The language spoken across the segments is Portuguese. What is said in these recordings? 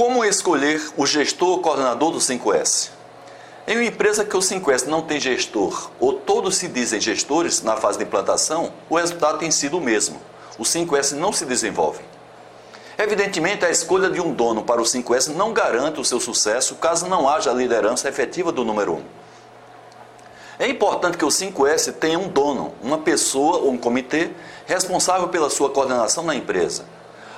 Como escolher o gestor ou coordenador do 5S? Em uma empresa que o 5S não tem gestor ou todos se dizem gestores na fase de implantação, o resultado tem sido o mesmo. O 5S não se desenvolve. Evidentemente, a escolha de um dono para o 5S não garante o seu sucesso caso não haja a liderança efetiva do número 1. É importante que o 5S tenha um dono, uma pessoa ou um comitê responsável pela sua coordenação na empresa.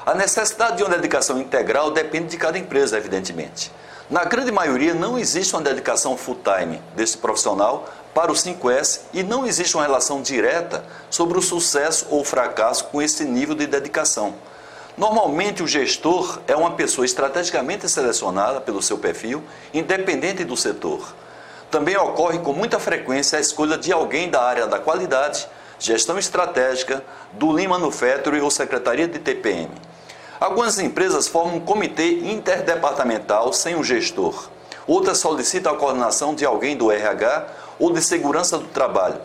A necessidade de uma dedicação integral depende de cada empresa, evidentemente. Na grande maioria, não existe uma dedicação full-time desse profissional para o 5S e não existe uma relação direta sobre o sucesso ou fracasso com esse nível de dedicação. Normalmente, o gestor é uma pessoa estrategicamente selecionada pelo seu perfil, independente do setor. Também ocorre com muita frequência a escolha de alguém da área da qualidade, gestão estratégica, do Lean Manufacturing ou Secretaria de TPM. Algumas empresas formam um comitê interdepartamental sem um gestor. Outras solicitam a coordenação de alguém do RH ou de segurança do trabalho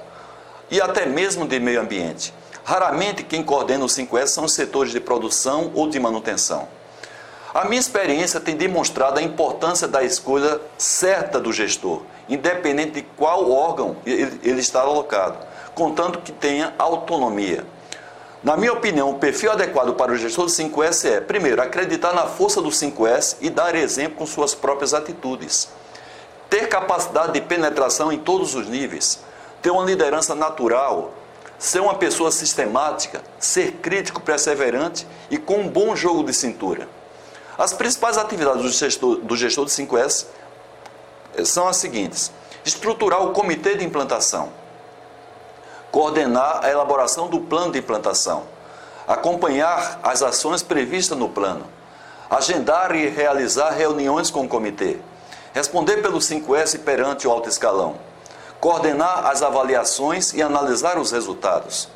e até mesmo de meio ambiente. Raramente quem coordena o 5S são os setores de produção ou de manutenção. A minha experiência tem demonstrado a importância da escolha certa do gestor, independente de qual órgão ele está alocado, contanto que tenha autonomia. Na minha opinião, o perfil adequado para o gestor do 5S é, primeiro, acreditar na força do 5S e dar exemplo com suas próprias atitudes. Ter capacidade de penetração em todos os níveis. Ter uma liderança natural, ser uma pessoa sistemática, ser crítico, perseverante e com um bom jogo de cintura. As principais atividades do gestor, do gestor de 5S são as seguintes: estruturar o comitê de implantação, coordenar a elaboração do plano de implantação, acompanhar as ações previstas no plano, agendar e realizar reuniões com o comitê, responder pelo 5S perante o alto escalão coordenar as avaliações e analisar os resultados,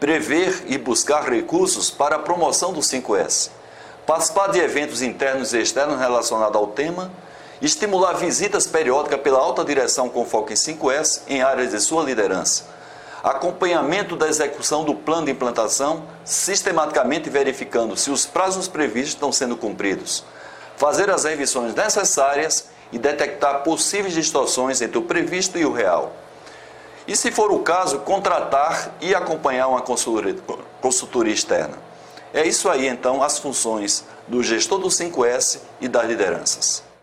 prever e buscar recursos para a promoção do 5S, participar de eventos internos e externos relacionados ao tema, estimular visitas periódicas pela alta direção com foco em 5S em áreas de sua liderança, acompanhamento da execução do plano de implantação, sistematicamente verificando se os prazos previstos estão sendo cumpridos, fazer as revisões necessárias e detectar possíveis distorções entre o previsto e o real. E, se for o caso, contratar e acompanhar uma consultoria, consultoria externa. É isso aí, então, as funções do gestor do 5S e das lideranças.